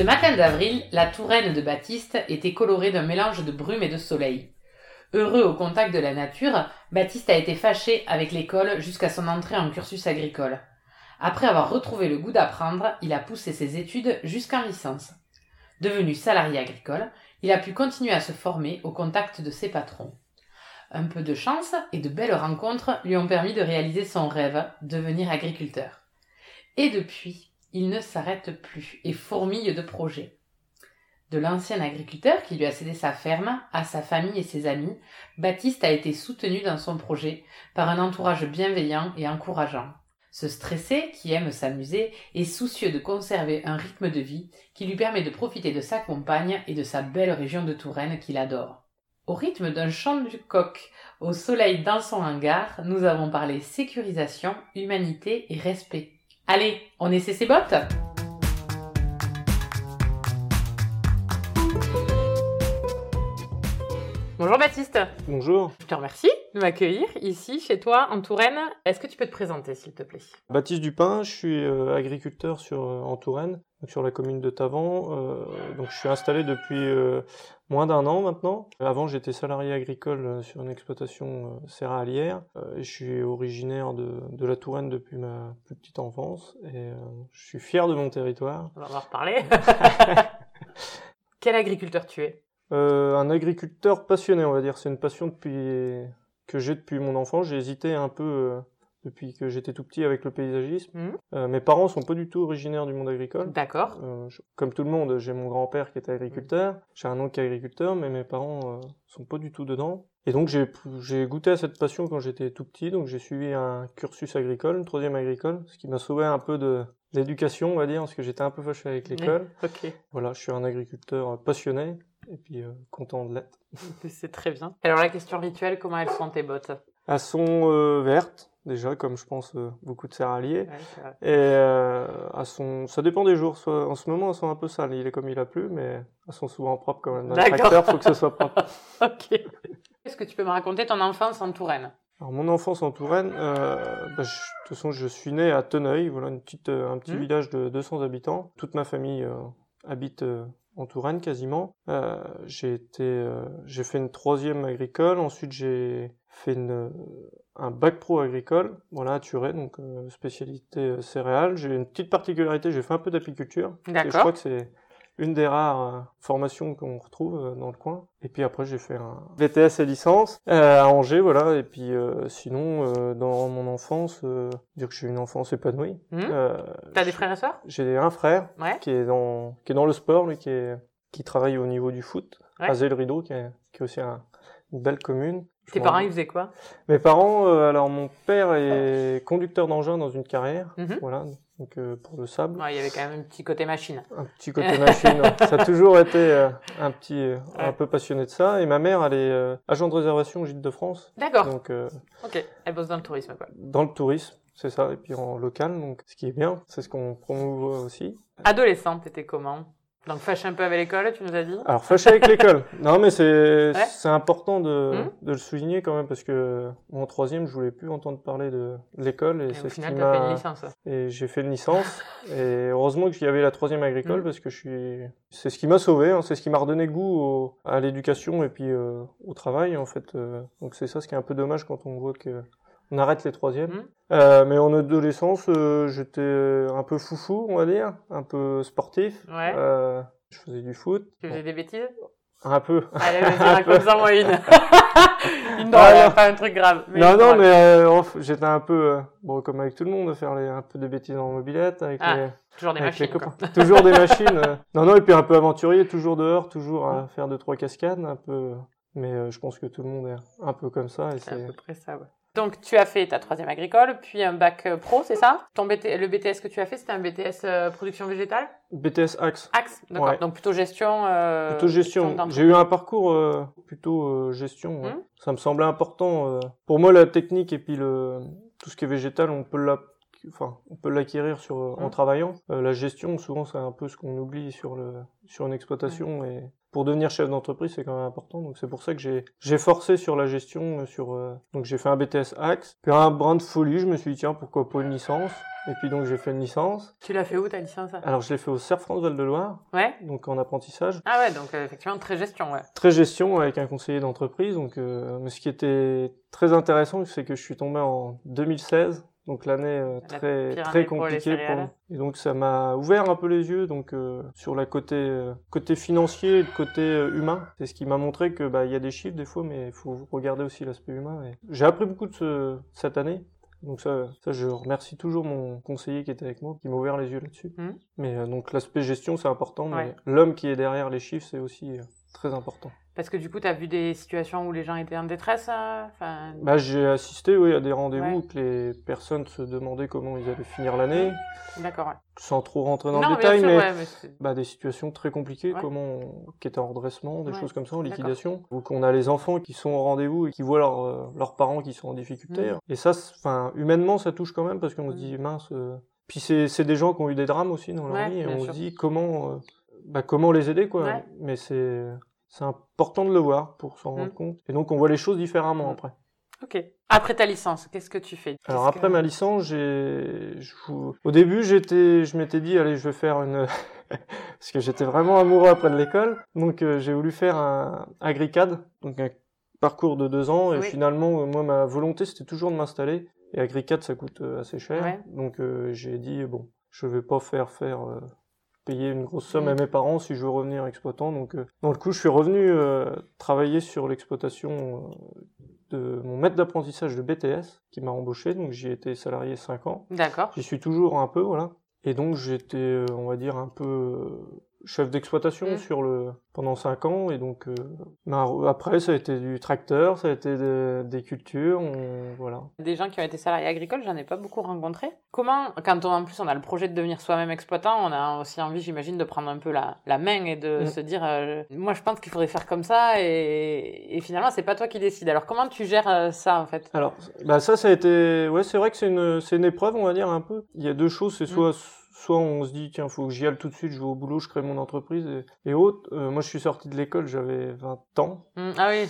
Ce matin d'avril, la touraine de Baptiste était colorée d'un mélange de brume et de soleil. Heureux au contact de la nature, Baptiste a été fâché avec l'école jusqu'à son entrée en cursus agricole. Après avoir retrouvé le goût d'apprendre, il a poussé ses études jusqu'en licence. Devenu salarié agricole, il a pu continuer à se former au contact de ses patrons. Un peu de chance et de belles rencontres lui ont permis de réaliser son rêve, devenir agriculteur. Et depuis, il ne s'arrête plus et fourmille de projets. De l'ancien agriculteur qui lui a cédé sa ferme à sa famille et ses amis, Baptiste a été soutenu dans son projet par un entourage bienveillant et encourageant. Ce stressé, qui aime s'amuser, est soucieux de conserver un rythme de vie qui lui permet de profiter de sa compagne et de sa belle région de Touraine qu'il adore. Au rythme d'un chant du coq, au soleil dans son hangar, nous avons parlé sécurisation, humanité et respect. Allez, on essaie ses bottes Bonjour Baptiste. Bonjour. Je te remercie de m'accueillir ici chez toi en Touraine. Est-ce que tu peux te présenter s'il te plaît? Baptiste Dupin, je suis euh, agriculteur sur, euh, en Touraine, donc sur la commune de Tavan. Euh, donc je suis installé depuis moins d'un an maintenant. Avant j'étais salarié agricole sur une exploitation céréalière. je suis originaire de, de, la Touraine depuis ma plus petite enfance et je suis fier de mon territoire. On va en reparler. Quel agriculteur tu es? Euh, un agriculteur passionné, on va dire. C'est une passion depuis que j'ai depuis mon enfance. J'ai hésité un peu euh, depuis que j'étais tout petit avec le paysagisme. Mhm. Euh, mes parents sont pas du tout originaires du monde agricole. D'accord. Euh, je- comme tout le monde, j'ai mon grand-père qui était agriculteur, j'ai un oncle qui est agriculteur, mais mes parents sont pas du tout dedans. Et donc j'ai j'ai goûté à cette passion quand j'étais tout petit, donc j'ai suivi un cursus agricole, une troisième agricole, ce qui m'a sauvé un peu de l'éducation, on va dire, parce que j'étais un peu fâché avec l'école. Ok. Voilà, je suis un agriculteur passionné et puis euh, content de l'être. C'est très bien. Alors la question rituelle, comment elles sont tes bottes? Elles sont euh, vertes, déjà, comme je pense euh, beaucoup de. Ouais, vrai. Et euh, elles sont, ça dépend des jours. Soit, en ce moment, elles sont un peu sales. Il est comme il a plu, mais elles sont souvent propres quand même. Dans le D'accord. tracteur, faut que ce soit propre. Ok. Est-ce que tu peux me raconter ton enfance en Touraine? Alors, mon enfance en Touraine, euh, bah, je- de toute façon, je suis né à Teneuil, voilà, une petite, un petit Mhm. village de 200 habitants. Toute ma famille euh, habite euh, en Touraine quasiment. Euh, j'ai été, euh, j'ai fait une troisième agricole. Ensuite, j'ai fait une, euh, un bac pro agricole, voilà, à Turet, donc euh, spécialité céréales. J'ai une petite particularité, j'ai fait un peu d'apiculture. Et je crois D'accord. que c'est une des rares euh, formations qu'on retrouve euh, dans le coin. Et puis après, j'ai fait un VTS et licence euh, à Angers, voilà. Et puis euh, sinon, euh, dans mon enfance, euh, dire que j'ai eu une enfance épanouie. Euh, T'as des frères et sœurs? J'ai un frère Ouais. qui est dans qui est dans le sport, lui, qui est qui travaille au niveau du foot, Ouais. à Zé-le-Rideau, qui est, qui est aussi un- une belle commune. Je Tes parents, ils faisaient quoi? Mes parents, alors mon père est conducteur d'engin dans une carrière, Mhm. voilà, donc euh, pour le sable. Ouais, Il y avait quand même un petit côté machine. Un petit côté machine. ça a toujours été euh, un petit, euh, un peu passionné de ça. Et ma mère, elle est agent de réservation au Gîte de France. D'accord. Donc, Ok. Elle bosse dans le tourisme, quoi. dans le tourisme, c'est ça. Et puis en local, donc ce qui est bien, c'est ce qu'on promouvoit aussi. Adolescente, t'étais comment? Donc fâché un peu avec l'école, tu nous as dit Alors, fâché avec l'école. Non, mais c'est, Ouais. c'est important de, Mhm. de le souligner quand même parce que en troisième, je voulais plus entendre parler de, l'école et, Et c'est au ce final, qui fait une licence. et j'ai fait une licence et heureusement qu'il y avait la troisième agricole Mhm. parce que je suis c'est ce qui m'a sauvé hein, c'est ce qui m'a redonné goût au- à l'éducation et puis euh, au travail en fait euh, donc c'est ça ce qui est un peu dommage quand on voit que on arrête les troisièmes Mhm. Euh, mais en adolescence euh, j'étais un peu foufou on va dire un peu sportif Ouais. Euh, je faisais du foot Tu faisais des bêtises? Un peu Allez, vas-y, raconte-en moi une. une Ah, drôle, non. pas un truc grave. mais non non mais j'étais un peu bon comme avec tout le monde faire les, un peu de bêtises en mobilette avec Ah, les Toujours des Avec machines, toujours des machines. Non, non, et puis un peu aventurier, toujours dehors, toujours à faire deux, trois cascades, un peu. Mais je pense que tout le monde est un peu comme ça. C'est à peu près ça, ouais. Donc tu as fait ta troisième agricole, puis un bac euh, pro, c'est ça? Ton BT... Le BTS que tu as fait, c'était un BTS euh, production végétale? BTS Axe. Axe, d'accord. Ouais. Donc plutôt gestion. euh, Plutôt gestion. J'ai eu un parcours euh, plutôt gestion. ouais. Mhm. Ça me semblait important. Pour moi, la technique et puis le tout ce qui est végétal, on peut la Enfin, on peut l'acquérir sur euh, en Mhm. travaillant. Euh, la gestion, souvent, c'est un peu ce qu'on oublie sur le sur une exploitation. Et pour devenir chef d'entreprise, c'est quand même important. Donc c'est pour ça que j'ai j'ai forcé sur la gestion. euh, Sur euh, donc j'ai fait un BTS Axe. Puis un brin de folie, je me suis dit tiens pourquoi pas une licence? Et puis donc j'ai fait une licence. Tu l'as fait où ta licence? Alors je l'ai fait au CERF France Val de Loire, Ouais. donc en apprentissage. Ah ouais, donc euh, effectivement très gestion, ouais. très gestion avec un conseiller d'entreprise. Donc, euh, mais ce qui était très intéressant, c'est que je suis tombé en 2016, donc l'année euh, La très très année pour compliquée. céréales. Et donc ça m'a ouvert un peu les yeux donc euh, sur la côté euh, côté financier et le côté euh, humain. C'est ce qui m'a montré que bah il y a des chiffres des fois, mais il faut regarder aussi l'aspect humain. Et J'ai appris beaucoup de ce, cette année. Donc ça, ça, je remercie toujours mon conseiller qui était avec moi, qui m'a ouvert les yeux là-dessus. Mhm. Mais euh, donc l'aspect gestion, c'est important, mais Ouais. l'homme qui est derrière les chiffres, c'est aussi euh, très important. Parce que du coup, tu as vu des situations où les gens étaient en détresse euh, enfin... Bah, j'ai assisté oui, à des rendez-vous Ouais. où que les personnes se demandaient comment ils allaient finir l'année, D'accord, ouais. sans trop rentrer dans non, le détail, sûr, mais ouais, mais c'est- bah, des situations très compliquées, comment on- qui étaient en redressement, des choses comme ça, en liquidation, ou qu'on a les enfants qui sont au rendez-vous et qui voient leurs euh, leurs parents qui sont en difficulté. Mhm. Et ça, enfin, humainement, ça touche quand même parce qu'on se Mhm. dit mince. euh, Puis c'est des gens qui ont eu des drames aussi dans leur vie et on sûr. se dit comment euh, bah, comment les aider quoi. Mais c'est c'est important de le voir pour s'en rendre Mhm. compte. Et donc on voit les choses différemment Mhm. après. Ok. Après ta licence, qu'est-ce que tu fais? Alors après que- ma licence, j'ai, au début j'étais, je m'étais dit allez je vais faire une, parce que j'étais vraiment amoureux après de l'école, donc euh, j'ai voulu faire un agricad, donc un parcours de deux ans, et Oui. finalement euh, moi ma volonté c'était toujours de m'installer, et agricad ça coûte euh, assez cher, Ouais. donc euh, j'ai dit bon je vais pas faire faire euh, payer une grosse somme Mm. à mes parents si je veux revenir exploitant, donc euh, dans le coup je suis revenu euh, travailler sur l'exploitation. euh, de mon maître d'apprentissage de BTS qui m'a embauché, donc j'y ai été salarié 5 ans. D'accord. J'y suis toujours un peu, voilà. Et donc j'étais, euh, on va dire, un peu euh, chef d'exploitation Mm. sur le pendant 5 ans. Et donc euh, ben, après, ça a été du tracteur, ça a été de- des cultures, on- voilà. Des gens qui ont été salariés agricoles, j'en ai pas beaucoup rencontré. Comment, quand on, en plus on a le projet de devenir soi-même exploitant, on a aussi envie, j'imagine, de prendre un peu la, la main et de Mm. se dire, euh, moi je pense qu'il faudrait faire comme ça, et, et finalement c'est pas toi qui décide. Alors comment tu gères euh, ça en fait? Alors, bah ça, ça a été, ouais, c'est vrai que c'est une, c'est une épreuve, on va dire un peu. Il y a deux choses, c'est soit, soit on se dit tiens, faut que j'y aille tout de suite, je vais au boulot, je crée mon entreprise et, et autres. Euh, moi, je suis sorti de l'école, j'avais 20 ans. Mm, Ah oui,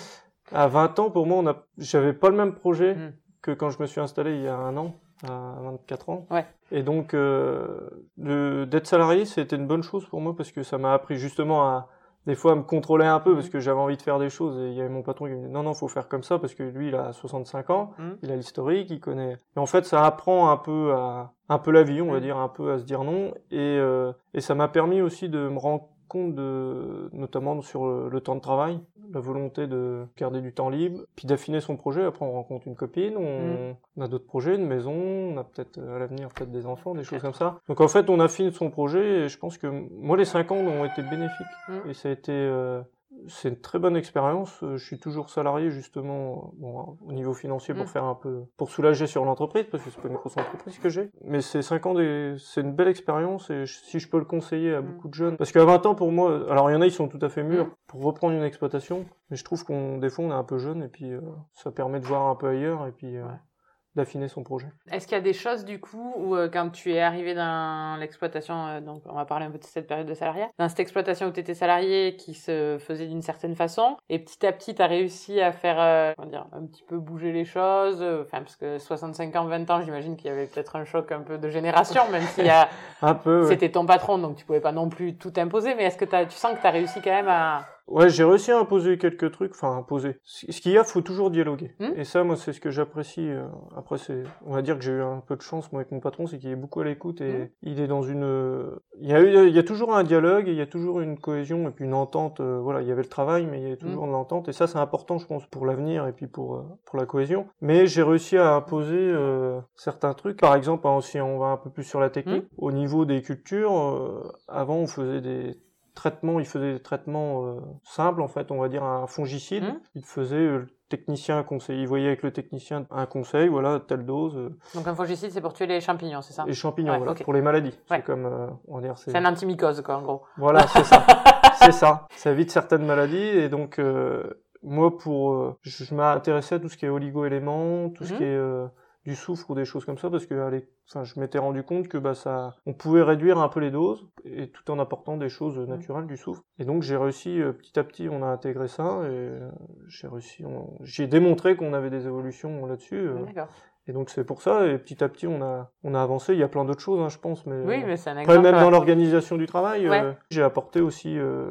À 20 ans, pour moi, on a, j'avais pas le même projet Mm. que quand je me suis installé il y a un an, à 24 ans. Ouais. Et donc, euh, d'être salarié, c'était une bonne chose pour moi parce que ça m'a appris justement à, des fois, à me contrôler un peu parce Mm. que j'avais envie de faire des choses et il y avait mon patron qui me disait non, non, faut faire comme ça parce que lui, il a 65 ans, Mm. il a l'historique, il connaît. Et en fait, ça apprend un peu à, un peu la vie, on va Mm. dire, un peu à se dire non. Et, euh, et ça m'a permis aussi de me rendre compte de, notamment sur le, temps de travail, la volonté de garder du temps libre, puis d'affiner son projet. Après, on rencontre une copine, on, on a d'autres projets, une maison, on a peut-être euh, à l'avenir peut-être des enfants, des choses comme ça. Donc en fait, on affine son projet et je pense que moi, les cinq ans ont été bénéfiques Mm. et ça a été euh, c'est une très bonne expérience. Euh, Je suis toujours salarié justement bon, au niveau financier pour Mm. faire un peu pour soulager sur l'entreprise parce que c'est pas une grosse entreprise que j'ai. Mais ces cinq ans, des- c'est une belle expérience et je- si je peux le conseiller à Mm. beaucoup de jeunes, parce qu'à 20 ans pour moi, alors il y en a ils sont tout à fait mûrs Mm. pour reprendre une exploitation, mais je trouve qu'on des fois on est un peu jeune et puis euh, ça permet de voir un peu ailleurs et puis euh, Ouais. D'affiner son projet. Est-ce qu'il y a des choses du coup où euh, quand tu es arrivé dans l'exploitation, euh, donc on va parler un peu de cette période de salariat, dans cette exploitation où tu étais salarié qui se faisait d'une certaine façon, et petit à petit tu as réussi à faire euh, comment dire, un petit peu bouger les choses, enfin parce que 65 ans, 20 ans, j'imagine qu'il y avait peut-être un choc un peu de génération, même si euh, Un peu. ouais. c'était ton patron, donc tu pouvais pas non plus tout imposer, mais est-ce que tu sens que tu as réussi quand même à... Ouais, j'ai réussi à imposer quelques trucs, enfin imposer. Ce qu'il y a, faut toujours dialoguer. Hmm. Et ça, moi, c'est ce que j'apprécie. euh, Après, c'est, on va dire que j'ai eu un peu de chance, moi, avec mon patron, c'est qu'il est beaucoup à l'écoute et Hmm. il est dans une. euh, Il y a, eu- il y a toujours un dialogue, et il y a toujours une cohésion et puis une entente. euh, voilà, il y avait le travail, mais il y a toujours de l'entente. Et ça, c'est important, je pense, pour l'avenir et puis pour euh, pour la cohésion. Mais j'ai réussi à imposer euh, certains trucs. Par exemple, hein, si on va un peu plus sur la technique, au niveau des cultures, avant, on faisait des traitements, il faisait des traitements euh, simples en fait, on va dire un fongicide. Mhm. Il faisait euh, le technicien conseil, il voyait avec le technicien un conseil, voilà telle dose euh, Donc un fongicide, c'est pour tuer les champignons, c'est ça? Et champignons, Ouais, voilà, ok. pour les maladies. Ouais. C'est comme euh, on va dire c'est C'est un antimycose, quoi, en gros. voilà c'est ça, c'est ça. Ça évite certaines maladies et donc euh, moi pour je, je m'intéressais à tout ce qui est oligo-éléments, tout ce Mhm. qui est du soufre ou des choses comme ça parce que allez, enfin, je m'étais rendu compte que bah ça on pouvait réduire un peu les doses et tout en apportant des choses Mhm. naturelles du soufre et donc j'ai réussi euh, petit à petit on a intégré ça et euh, j'ai réussi on- j'ai démontré qu'on avait des évolutions là-dessus euh, D'accord. et donc c'est pour ça et petit à petit on a on a avancé il y a plein d'autres choses hein, je pense mais Oui, mais c'est un après, exemple. même dans l'organisation du travail, Ouais. euh, j'ai apporté aussi euh,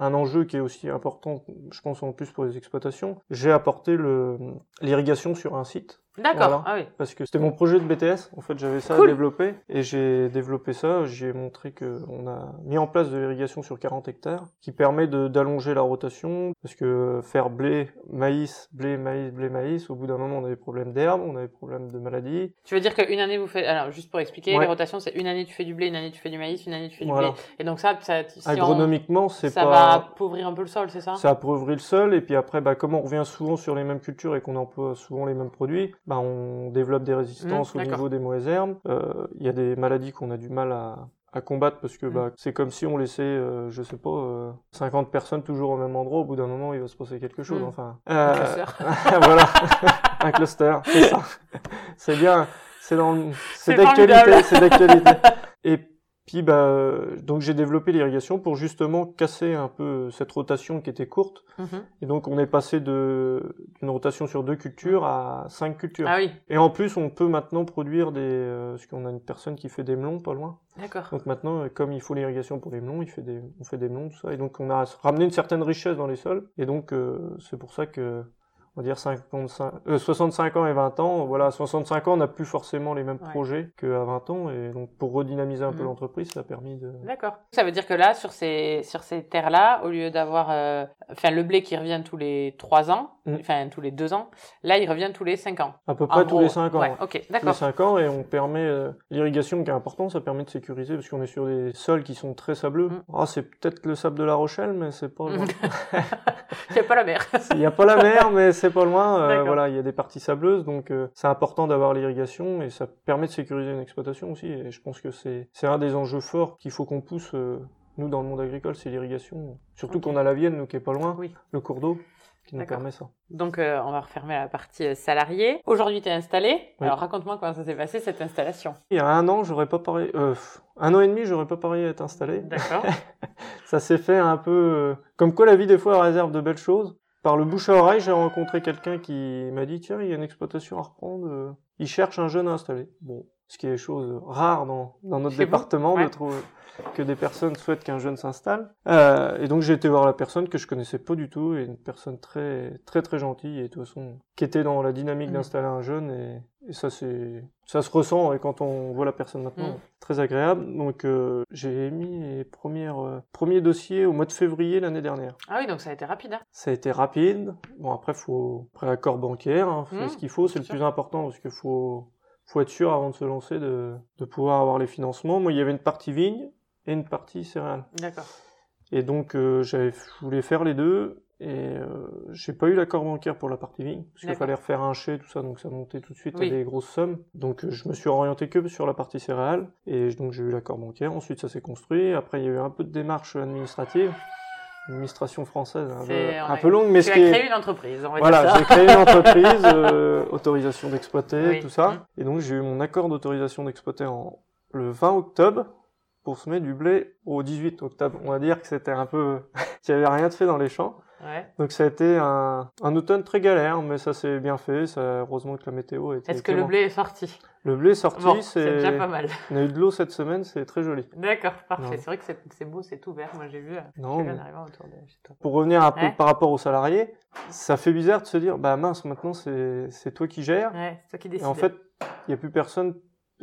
un enjeu qui est aussi important, je pense en plus pour les exploitations. J'ai apporté le l'irrigation sur un site D'accord, Voilà. ah oui. parce que c'était mon projet de BTS. En fait, j'avais ça Cool. à développer et j'ai développé ça. J'ai montré que on a mis en place de l'irrigation sur 40 hectares, qui permet d'allonger la rotation. Parce que faire blé, maïs, blé, maïs, blé, maïs, au bout d'un moment, on avait des problèmes d'herbe, on avait des problèmes de maladies. Tu veux dire qu'une année vous faites, alors juste pour expliquer, Ouais. les rotations c'est une année tu fais du blé, une année tu fais du maïs, une année tu fais du Voilà. blé. Et donc ça, ça, si on- Agronomiquement, c'est ça pas va appauvrir un peu le sol, c'est ça? Ça appauvrit le sol et puis après, bah, comme on revient souvent sur les mêmes cultures et qu'on emploie souvent les mêmes produits, bah, on développe des résistances Mmh, au niveau des mauvaises herbes. Euh, Il y a des maladies qu'on a du mal à, à combattre parce que Mmh. bah, c'est comme si on laissait, euh, je sais pas, euh, 50 personnes toujours au même endroit. Au bout d'un moment, il va se passer quelque chose. Mmh. Enfin, Un Euh, cluster. voilà, un cluster, c'est ça. C'est bien, c'est dans, le- c'est d'actualité, c'est d'actualité. Et puis bah, donc j'ai développé l'irrigation pour justement casser un peu cette rotation qui était courte. Mhm. Et donc on est passé de d'une rotation sur deux cultures à cinq cultures. Ah oui, Et en plus on peut maintenant produire des, euh, parce qu'on a une personne qui fait des melons pas loin. d'accord. Donc maintenant, euh, comme il faut l'irrigation pour les melons, il fait des, on fait des melons, tout ça. Et donc, on a ramené une certaine richesse dans les sols. Et donc, euh, c'est pour ça que, on va dire 55, euh, 65 ans et 20 ans, voilà, à 65 ans, on n'a plus forcément les mêmes Ouais. projets qu'à 20 ans. Et donc, pour redynamiser un peu Mhm. l'entreprise, ça a permis de... D'accord. Ça veut dire que là, sur ces, sur ces terres-là, au lieu d'avoir, euh, enfin, le blé qui revient tous les trois ans, Mm. Enfin, tous les deux ans, là, il revient tous les cinq ans. À peu En près tous gros, les 5 ans. Ouais, ok, Tous les d'accord. 5 ans, et on permet, euh, l'irrigation qui est important, ça permet de sécuriser, parce qu'on est sur des sols qui sont très sableux. Mm. Ah, c'est peut-être le sable de la Rochelle, mais c'est pas loin. Il n'y a pas la mer. Il n'y a pas la mer, mais c'est pas loin. Euh, D'accord. voilà, il y a des parties sableuses, donc euh, c'est important d'avoir l'irrigation et ça permet de sécuriser une exploitation aussi. Et je pense que c'est c'est un des enjeux forts qu'il faut qu'on pousse nous dans le monde agricole, c'est l'irrigation. Surtout qu'on a la Vienne, nous qui est pas loin, Oui. le cours d'eau qui nous D'accord. permet ça. Donc, euh, on va refermer la partie euh, salarié. Aujourd'hui, tu es installé. Oui. Alors, raconte-moi comment ça s'est passé, cette installation. Il y a un an, j'aurais pas pareil, euh, un an et demi, j'aurais pas pareil à être installé. D'accord. Ça s'est fait un peu euh, comme quoi la vie des fois réserve de belles choses. Par le bouche à oreille, j'ai rencontré quelqu'un qui m'a dit tiens, il y a une exploitation à reprendre. euh, Il cherche un jeune à installer. Bon, ce qui est chose rare dans, dans notre département Ouais. de trouver que des personnes souhaitent qu'un jeune s'installe. Euh, et donc j'ai été voir la personne que je connaissais pas du tout et une personne très très très gentille et de toute façon qui était dans la dynamique Mhm. d'installer un jeune et, et ça c'est ça se ressent et quand on voit la personne maintenant Mhm. très agréable. Donc euh, j'ai émis les premières euh, premiers dossiers au mois de février l'année dernière. Ah oui, donc ça a été rapide. Hein. Ça a été rapide. Bon après faut après accord bancaire, hein, faut Mhm, ce qu'il faut, c'est le sûr. plus important parce qu'il faut faut être sûr avant de se lancer de, de pouvoir avoir les financements. Moi il y avait une partie vigne et une partie céréales. D'accord. Et donc euh, j'avais je voulais faire les deux et euh, j'ai pas eu l'accord bancaire pour la partie vigne parce qu'il fallait refaire un chai tout ça donc ça montait tout de suite Oui. à des grosses sommes. Donc euh, je me suis orienté que sur la partie céréales et donc j'ai eu l'accord bancaire. Ensuite ça s'est construit. Après il y a eu un peu de démarches administratives, administration française un, peu, un a- peu longue mais tu ce as qui est créé une entreprise, on va voilà, j'ai créé une entreprise, euh, autorisation d'exploiter, Oui. tout ça. Mm. Et donc j'ai eu mon accord d'autorisation d'exploiter en le 20 octobre pour semer du blé au 18 octobre. On va dire que c'était un peu, qu'il n'y avait rien de fait dans les champs. Ouais. Donc ça a été un, un automne très galère, mais ça s'est bien fait. Ça, heureusement que la météo était. Est-ce que le blé est sorti? Le blé est sorti, Bon, c'est déjà pas mal. On a eu de l'eau cette semaine, c'est très joli. D'accord, parfait. C'est vrai que c'est beau, c'est tout vert. Moi, j'ai vu. euh, Non, mais- autour de chez toi. Pour revenir un peu Ouais. par rapport aux salariés, ça fait bizarre de se dire, bah mince, maintenant c'est toi qui gères. Ouais, c'est toi qui Et décides. en fait, il n'y a plus personne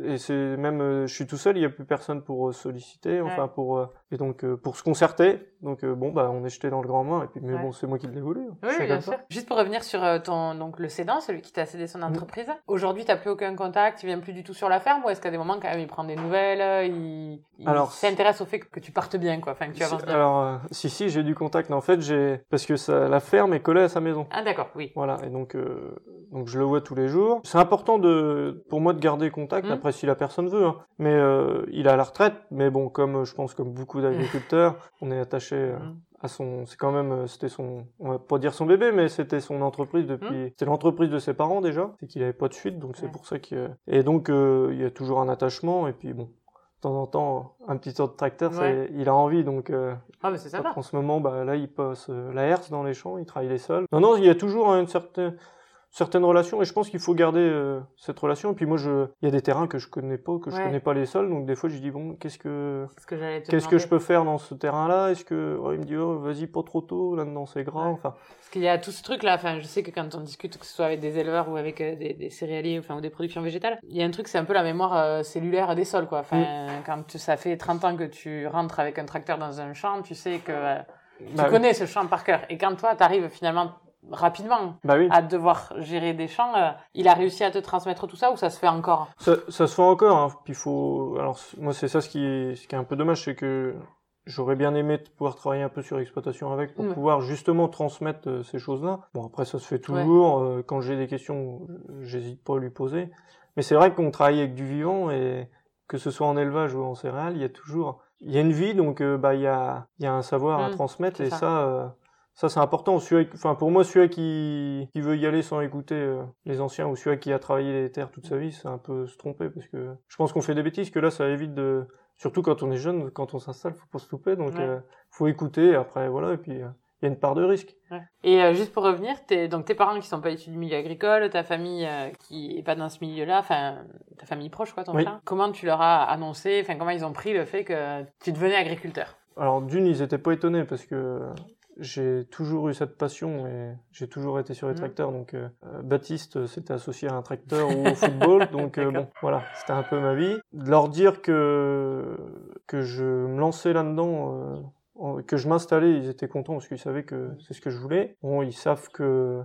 et c'est même, euh, je suis tout seul, il n'y a plus personne pour euh, solliciter, enfin pour euh, et donc pour se concerter. Donc bon, bah on est jeté dans le grand bain et puis mais bon, c'est moi qui l'ai voulu. Oui, bien sûr. Juste pour revenir sur ton donc le cédant, celui qui t'a cédé son mm. entreprise. Aujourd'hui, Aujourd'hui, t'as plus aucun contact, il vient plus du tout sur la ferme ou est-ce qu'à des moments quand même il prend des nouvelles, il, s'intéresse au fait que tu partes bien quoi, enfin que tu avances bien? Alors si si, j'ai du contact, mais en fait j'ai parce que ça, la ferme est collée à sa maison. Ah d'accord, oui. Voilà et donc donc je le vois tous les jours. C'est important de pour moi de garder contact. Mm. Après si la personne veut, hein. mais euh, il a la retraite. Mais bon, comme je pense comme beaucoup d'agriculteurs, on est attaché euh, mm. à son. C'est quand même, euh, c'était son, on va pas dire son bébé, mais c'était son entreprise depuis. Mm. C'était l'entreprise de ses parents déjà. C'est qu'il avait pas de suite, donc c'est pour ça qu'il. Et donc il y a toujours un attachement. Et puis bon, de temps en temps, un petit tour de tracteur, il a envie, donc. ah, mais c'est sympa. En ce moment, bah, là, il passe la herse dans les champs, il travaille les sols. Non, non, il y a toujours une certaine certaines relations et je pense qu'il faut garder euh, cette relation. Et puis moi je il y a des terrains que je connais pas que je connais pas les sols donc des fois je dis bon qu'est-ce que qu'est-ce que, je peux faire dans ce terrain là est-ce que il me dit oh vas-y pas trop tôt là dedans c'est grave enfin. Parce qu'il y a tout ce truc là enfin je sais que quand on discute que ce soit avec des éleveurs ou avec euh, des, des, céréaliers enfin ou des productions végétales il y a un truc c'est un peu la mémoire euh, cellulaire des sols quoi. Enfin mm. quand ça fait 30 ans que tu rentres avec un tracteur dans un champ tu sais que tu bah connais ce champ par cœur. Et quand toi tu arrives finalement rapidement bah à devoir gérer des champs. Euh, il a réussi à te transmettre tout ça ou ça se fait encore? Ça, ça, se fait encore. Hein. Puis faut. Alors moi c'est ça ce qui est, ce qui est un peu dommage, c'est que j'aurais bien aimé pouvoir travailler un peu sur l'exploitation avec pour pouvoir justement transmettre euh, ces choses-là. Bon après ça se fait toujours. Euh, quand j'ai des questions, j'hésite pas à lui poser. Mais c'est vrai qu'on travaille avec du vivant et que ce soit en élevage ou en céréales, il y a toujours il y a une vie donc bah il y a il y a un savoir à mmh, transmettre et ça ça, c'est important. enfin, pour moi, celui qui, qui veut y aller sans écouter euh, les anciens ou celui qui a travaillé les terres toute sa vie, c'est un peu se tromper parce que je pense qu'on fait des bêtises. Que là, ça évite de, surtout quand on est jeune, quand on s'installe, faut pas se louper. Donc, euh, faut écouter. Après, voilà. Et puis, euh, il y a une part de risque. Ouais. Et juste pour revenir, donc tes parents qui sont pas issus du milieu agricole, ta famille qui est pas dans ce milieu-là, enfin ta famille proche quoi, ton frère. Comment tu leur as annoncé, enfin comment ils ont pris le fait que tu devenais agriculteur? Alors d'une, ils étaient pas étonnés parce que j'ai toujours eu cette passion et j'ai toujours été sur les mmh. tracteurs. Donc, euh, euh, Baptiste s'était associé à un tracteur ou au football. Donc, euh, bon, voilà, c'était un peu ma vie. De leur dire que, que je me lançais là-dedans, que je m'installais, ils étaient contents parce qu'ils savaient que c'est ce que je voulais. Bon, ils savent que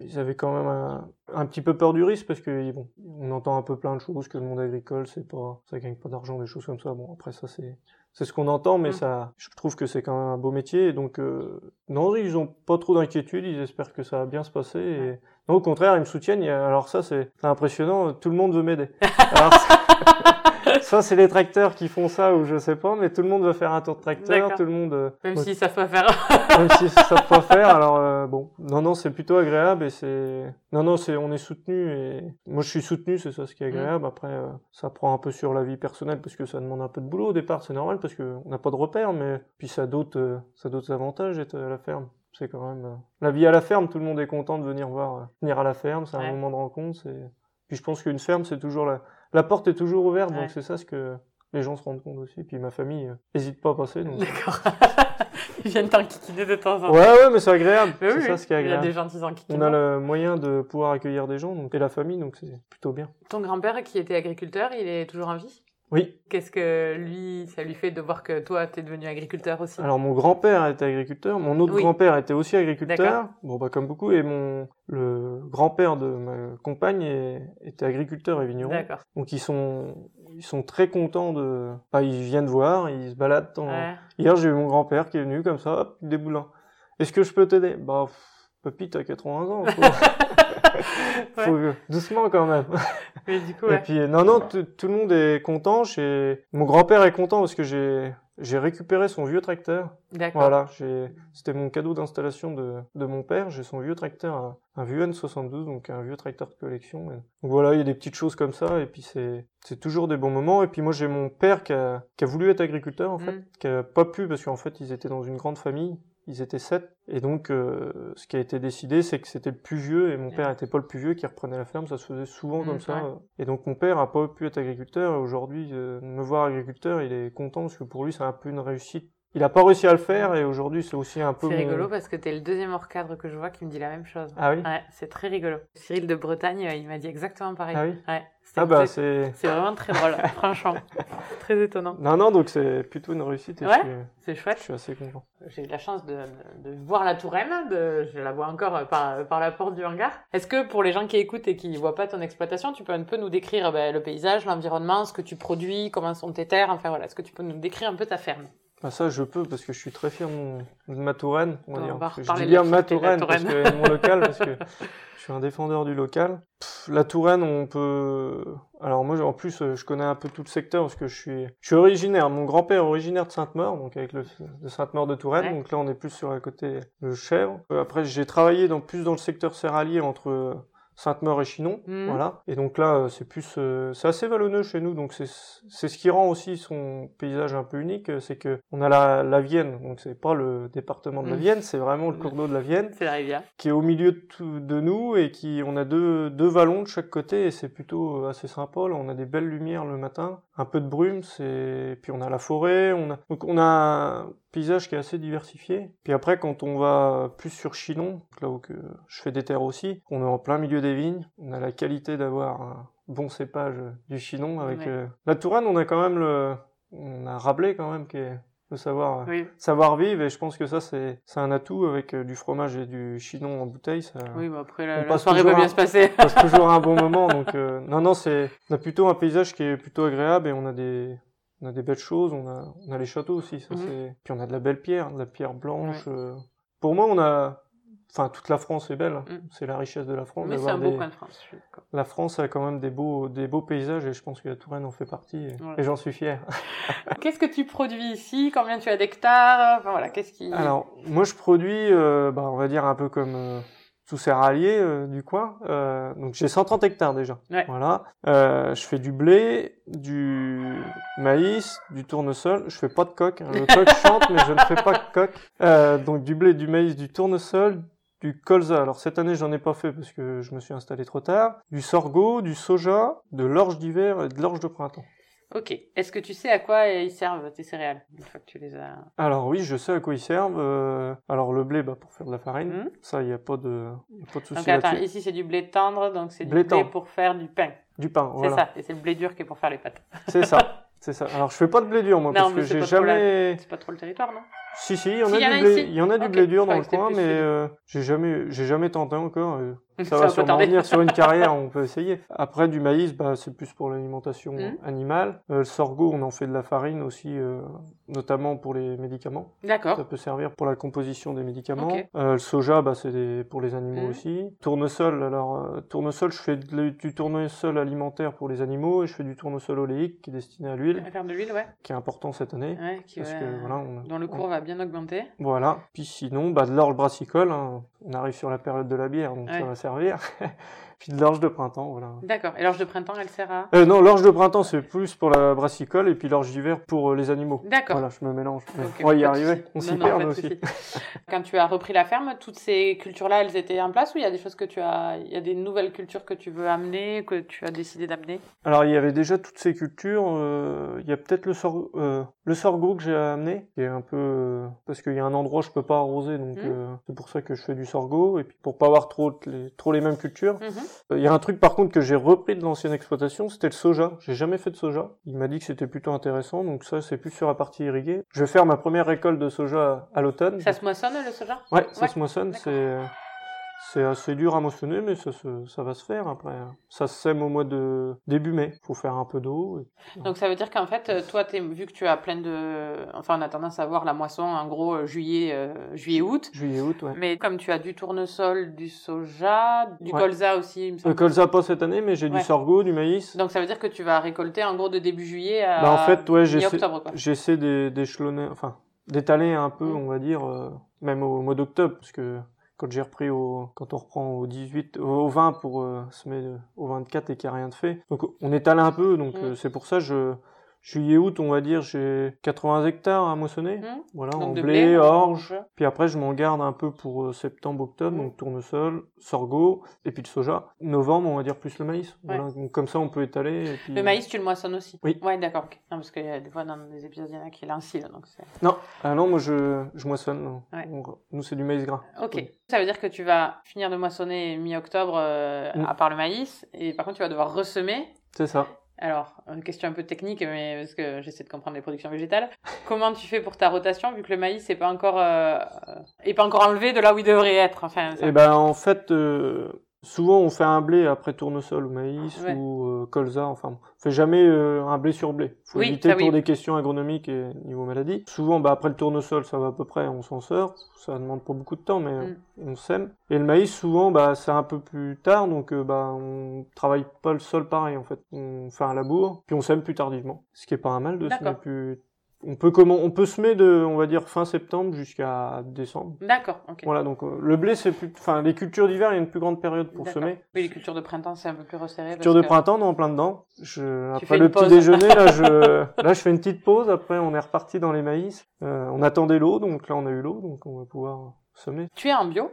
ils avaient quand même un, un, petit peu peur du risque parce que bon, on entend un peu plein de choses que le monde agricole, c'est pas, ça gagne pas d'argent, des choses comme ça. Bon, après ça, c'est c'est ce qu'on entend, mais mmh. ça, je trouve que c'est quand même un beau métier. Et donc, euh, non, ils ont pas trop d'inquiétude. Ils espèrent que ça va bien se passer. Et... Non, au contraire, ils me soutiennent. Alors ça, c'est impressionnant. Tout le monde veut m'aider. ça, c'est les tracteurs qui font ça ou je sais pas, mais tout le monde veut faire un tour de tracteur, tout le monde. Euh, même s'ils savent pas faire. même s'ils savent pas faire, alors euh, bon, non, non, c'est plutôt agréable et c'est, non, non, c'est, on est soutenu et moi je suis soutenu, c'est ça ce qui est mm. agréable. Après, euh, ça prend un peu sur la vie personnelle parce que ça demande un peu de boulot au départ, c'est normal parce que on n'a pas de repères, mais puis ça a d'autres, ça d'autres avantages d'être à la ferme c'est quand même la vie à la ferme tout le monde est content de venir voir venir à la ferme c'est un moment de rencontre puis je pense qu'une ferme c'est toujours la la porte est toujours ouverte, donc c'est ça ce que les gens se rendent compte aussi. Puis ma famille n'hésite euh, pas à passer. D'accord. Ils viennent t'enquiquiner de temps en temps. Ouais, ouais, mais c'est agréable. c'est ça ce qui est agréable. Il y a des gentils On a le moyen de pouvoir accueillir des gens, donc, et la famille, donc c'est plutôt bien. Ton grand-père qui était agriculteur, il est toujours en vie? Oui. Qu'est-ce que lui, ça lui fait de voir que toi, tu es devenu agriculteur aussi? Alors mon grand-père était agriculteur, mon autre grand-père était aussi agriculteur, bon bah comme beaucoup, et mon le grand-père de ma compagne était agriculteur et vigneron. Donc ils sont ils sont très contents de, bah, ils viennent voir, ils se baladent. Hier j'ai eu mon grand-père qui est venu comme ça, hop, des boulins. Est-ce que je peux t'aider? Bah, papy, t'as 80 ans. Faut doucement quand même. Mais du coup, ouais. Et puis non non, tout le monde est content. Chez mon grand-père est content parce que j'ai j'ai récupéré son vieux tracteur. D'accord. Voilà, c'était mon cadeau d'installation de de mon père. J'ai son vieux tracteur, un, vieux N72, donc un vieux tracteur de collection. Donc voilà, il y a des petites choses comme ça. Et puis c'est c'est toujours des bons moments. Et puis moi j'ai mon père qui a qui a voulu être agriculteur en fait, mmh. qui a pas pu parce qu'en fait ils étaient dans une grande famille ils étaient sept. Et donc, euh, ce qui a été décidé, c'est que c'était le plus vieux, et mon père était pas le plus vieux qui reprenait la ferme, ça se faisait souvent mmh, comme ça. Et donc, mon père a pas pu être agriculteur, et aujourd'hui, euh, me voir agriculteur, il est content, parce que pour lui, c'est un peu une réussite il a pas réussi à le faire et aujourd'hui c'est aussi un peu. C'est mon- rigolo parce que t'es le deuxième hors cadre que je vois qui me dit la même chose. Ah oui. Ouais, c'est très rigolo. Cyril de Bretagne, euh, il m'a dit exactement pareil. Ah oui Ouais. Ah bah c'est- vraiment très drôle, franchement. Très étonnant. Non non donc c'est plutôt une réussite et Ouais. je, suis, C'est je chouette. suis assez content. J'ai eu la chance de, de voir la Touraine, de, je la vois encore euh, par, par la porte du hangar. Est-ce que pour les gens qui écoutent et qui ne voient pas ton exploitation, tu peux un peu nous décrire ben, le paysage, l'environnement, ce que tu produis, comment sont tes terres, enfin voilà, est-ce que tu peux nous décrire un peu ta ferme? Bah ça je peux parce que je suis très fier de, ma Touraine. On, va dire. va je dis bien ma Touraine parce que mon local parce que je suis un défendeur du local. Pff, la Touraine on peut. Alors moi en plus euh, je connais un peu tout le secteur parce que je suis je suis originaire. Mon grand-père est originaire de Sainte-Maure donc avec le de Sainte-Maure de Touraine. Ouais. Donc là on est plus sur la côté de Chèvre. Euh, après j'ai travaillé dans plus dans le secteur céralier entre Sainte-Maure et Chinon, Mhm. voilà. Et donc là, euh, c'est plus, euh, c'est assez vallonneux chez nous, donc c'est c'est ce qui rend aussi son paysage un peu unique, euh, c'est que on a la, la Vienne, donc c'est pas le département de la Mhm. Vienne, c'est vraiment le cours d'eau de la Vienne C'est la rivière. qui est au milieu de, tout- de nous et qui on a deux deux vallons de chaque côté et c'est plutôt euh, assez sympa. Là, on a des belles lumières le matin, un peu de brume, c'est puis on a la forêt, on a donc on a paysage qui est assez diversifié. Puis après quand on va plus sur Chinon, là où que je fais des terres aussi, on est en plein milieu des vignes, on a la qualité d'avoir un bon cépage du Chinon avec Ouais. euh, la Touraine, on a quand même le on a Rabelais quand même qui est savoir Oui, savoir vivre et je pense que ça c'est un atout avec euh, du fromage et du chinon en bouteille ça oui mais après On la, la soirée va bien un- se passer. passe toujours un bon moment donc euh, non non c'est on a plutôt un paysage qui est plutôt agréable et on a des on a des belles choses on a on a les châteaux aussi ça Mhm. c'est puis on a de la belle pierre de la pierre blanche euh. pour moi on a enfin toute la France est belle Mhm. c'est la richesse de la France Mais c'est un beau des- coin de France. je la France a quand même des beaux des beaux paysages et je pense que la Touraine en fait partie et, j'en suis fier Qu'est-ce que tu produis ici? Combien tu as d'hectares? Enfin voilà, qu'est-ce qui... Alors, moi, je produis, euh, bah, on va dire un peu comme euh, tous ces ralliers euh, du coin. Euh, donc, j'ai 130 hectares déjà. Ouais. Voilà. Euh, je fais du blé, du maïs, du tournesol. Je fais pas de coque. hein. Le coq chante, mais je ne fais pas de coque. Euh, donc, du blé, du maïs, du tournesol, du colza. Alors, cette année, j'en ai pas fait parce que je me suis installé trop tard. Du sorgho, du soja, de l'orge d'hiver et de l'orge de printemps. Ok. Est-ce que tu sais à quoi ils servent tes céréales une fois que tu les as Alors oui, je sais à quoi ils servent. Euh, alors le blé, bah, pour faire de la farine, Mhm. ça, il n'y a pas de, y a pas de souci Donc attends, ici c'est du blé tendre, donc c'est du Blé pour faire du pain. Du pain, C'est voilà. ça. Et c'est le blé dur qui est pour faire les pâtes. C'est ça. C'est ça. Alors je fais pas de blé dur moi Non, parce que j'ai jamais. C'est pas trop le territoire, non? Si si, il y en Si, a y du a blé, ici. il y en a du Ok, blé dur dans le coin, mais euh, j'ai jamais, j'ai jamais tenté encore. Ça Ça va va sûrement venir sur une carrière, on peut essayer. Après du maïs, bah c'est plus pour l'alimentation Mhm. animale. Euh, le sorgho, on en fait de la farine aussi, euh, notamment pour les médicaments. D'accord. Ça peut servir pour la composition des médicaments. Euh, le soja, bah, c'est des- pour les animaux Mhm. aussi. Tournesol, alors tournesol, je fais de- du tournesol alimentaire pour les animaux et je fais du tournesol oléique qui est destiné à l'huile, À faire de l'huile, ouais. qui est important cette année. Ouais, qui, Parce que voilà, on, dont le cours va bien augmenter. voilà. Puis sinon, bah, de l'orge brassicole. hein. On arrive sur la période de la bière, donc Ouais. ça va servir. Puis de l'orge de printemps, voilà. D'accord. Et l'orge de printemps, elle sert à? Euh, non, l'orge de printemps, c'est plus pour la brassicole et puis l'orge d'hiver pour euh, les animaux. D'accord. Voilà, je me mélange. On va y arriver. On s'y perd aussi. Quand tu as repris la ferme, toutes ces cultures-là, elles étaient en place ou il y a des choses que tu as, il y a des nouvelles cultures que tu veux amener, que tu as décidé d'amener? Alors il y avait déjà toutes ces cultures. euh, il y a peut-être le, sor- le sorgho que j'ai amené, qui est un peu parce qu'il y a un endroit où je peux pas arroser, donc euh, c'est pour ça que je fais du sorgho et puis pour pas avoir trop les, trop les mêmes cultures. Mhm. Euh, Il y a un truc par contre que j'ai repris de l'ancienne exploitation, c'était le soja. J'ai jamais fait de soja. Il m'a dit que c'était plutôt intéressant, donc ça c'est plus sur la partie irriguée. Je vais faire ma première récolte de soja à l'automne. Ça se moissonne le soja? Ouais, ça Ouais, se moissonne, c'est c'est assez dur à moissonner, mais ça, se- ça va se faire après. Ça se sème au mois de début mai. Faut faire un peu d'eau. et- Donc ça veut dire qu'en fait, toi, vu que tu as plein de... Enfin, on a tendance à voir la moisson en gros euh, juillet, euh, juillet-août. Juillet, août, ouais. Mais comme tu as du tournesol, du soja, du Ouais. colza aussi, il me Le colza pas cette année, mais j'ai Ouais. du sorgho, du maïs. Donc ça veut dire que tu vas récolter en gros de début juillet à Bah, en fait, ouais, j'essaie d'échelonner, enfin, d'étaler un peu, Mm. on va dire, euh, même au mois d'octobre, parce que quand j'ai repris au, quand on reprend au 18, au au 20 pour euh, se mettre au 24 et qu'il n'y a rien de fait. Donc on étale un peu, donc Mm. euh, c'est pour ça que je, Juillet-août, on va dire, j'ai 80 hectares à moissonner. Hmm. Voilà, Donc en blé, blé, orge. Puis après, je m'en garde un peu pour euh, septembre-octobre, Mm. donc tournesol, sorgho, et puis le soja. Novembre, on va dire plus le maïs. Ouais. Voilà, donc comme ça, on peut étaler. Et puis... Le maïs, tu le moissonnes aussi? Oui. Ouais, d'accord. Non, parce que euh, des fois, dans des épisodes, il y en a qui l'incilent. Donc c'est... Non, ah non, moi je, je moissonne. Ouais. Nous, c'est du maïs gras. Ok. Oui. Ça veut dire que tu vas finir de moissonner mi-octobre, euh, Mm. à part le maïs, et par contre, tu vas devoir ressemer. C'est ça. Alors, une question un peu technique, mais parce que j'essaie de comprendre les productions végétales. Comment tu fais pour ta rotation, vu que le maïs n'est pas encore, euh, pas encore enlevé de là où il devrait être? Enfin, Et ben en fait, euh, souvent on fait un blé après tournesol ou maïs Ouais. ou euh, colza. Enfin, on fait jamais euh, un blé sur blé. Faut Oui, éviter oui. pour des questions agronomiques et niveau maladie. Souvent, bah, après le tournesol, ça va à peu près, on s'en sort. Ça demande pas beaucoup de temps, mais Mm. on sème. Et le maïs, souvent, bah, c'est un peu plus tard, donc euh, bah, on travaille pas le sol pareil en fait. On fait un labour, puis on sème plus tardivement. Ce qui est pas un mal de semer plus. On peut comment On peut semer de, on va dire fin septembre jusqu'à décembre. D'accord, ok. Voilà, donc euh, le blé, c'est plus, enfin, les cultures d'hiver, il y a une plus grande période pour semer. Oui, les cultures de printemps, c'est un peu plus resserré. Culture parce de printemps, on est en plein dedans. Je, Tu après le petit pause. déjeuner, là, je, là, je fais une petite pause. Après, on est reparti dans les maïs. Euh, on attendait l'eau, donc là, on a eu l'eau, donc on va pouvoir semer. Tu es en bio?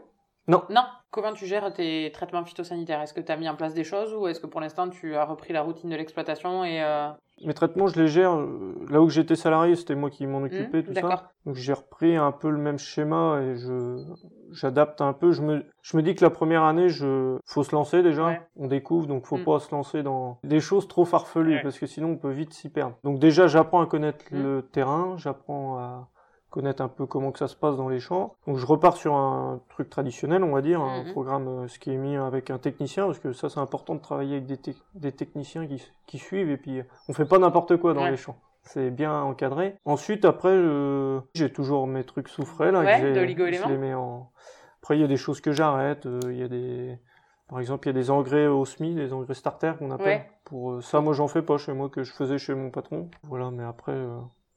Non. Non. Comment tu gères tes traitements phytosanitaires? Est-ce que tu as mis en place des choses ou est-ce que pour l'instant tu as repris la routine de l'exploitation et euh, Mes traitements, je les gère. euh, Là où j'étais salarié, c'était moi qui m'en occupais, hmm, tout ça. Donc j'ai repris un peu le même schéma et je j'adapte un peu. Je me je me dis que la première année, je faut se lancer déjà. Ouais. On découvre, donc faut Mm. pas se lancer dans des choses trop farfelues Ouais. parce que sinon on peut vite s'y perdre. Donc déjà, j'apprends à connaître Mm. le terrain, j'apprends à connaître un peu comment que ça se passe dans les champs. Donc je repars sur un truc traditionnel, on va dire, un Mhm. programme euh, ce qui est mis avec un technicien parce que ça c'est important de travailler avec des, des techniciens qui, qui suivent et puis euh, on fait pas n'importe quoi dans Ouais. les champs. C'est bien encadré. Ensuite, après, euh, j'ai toujours mes trucs sous frais là. que Ouais, d'oligo-éléments. Je les mets en. Après, il y a des choses que j'arrête. euh, Il y a des, par exemple, il y a des engrais au SMI, des engrais starter qu'on appelle. Ouais. Pour euh, ça, moi, j'en fais pas chez moi que je faisais chez mon patron. Voilà, mais après,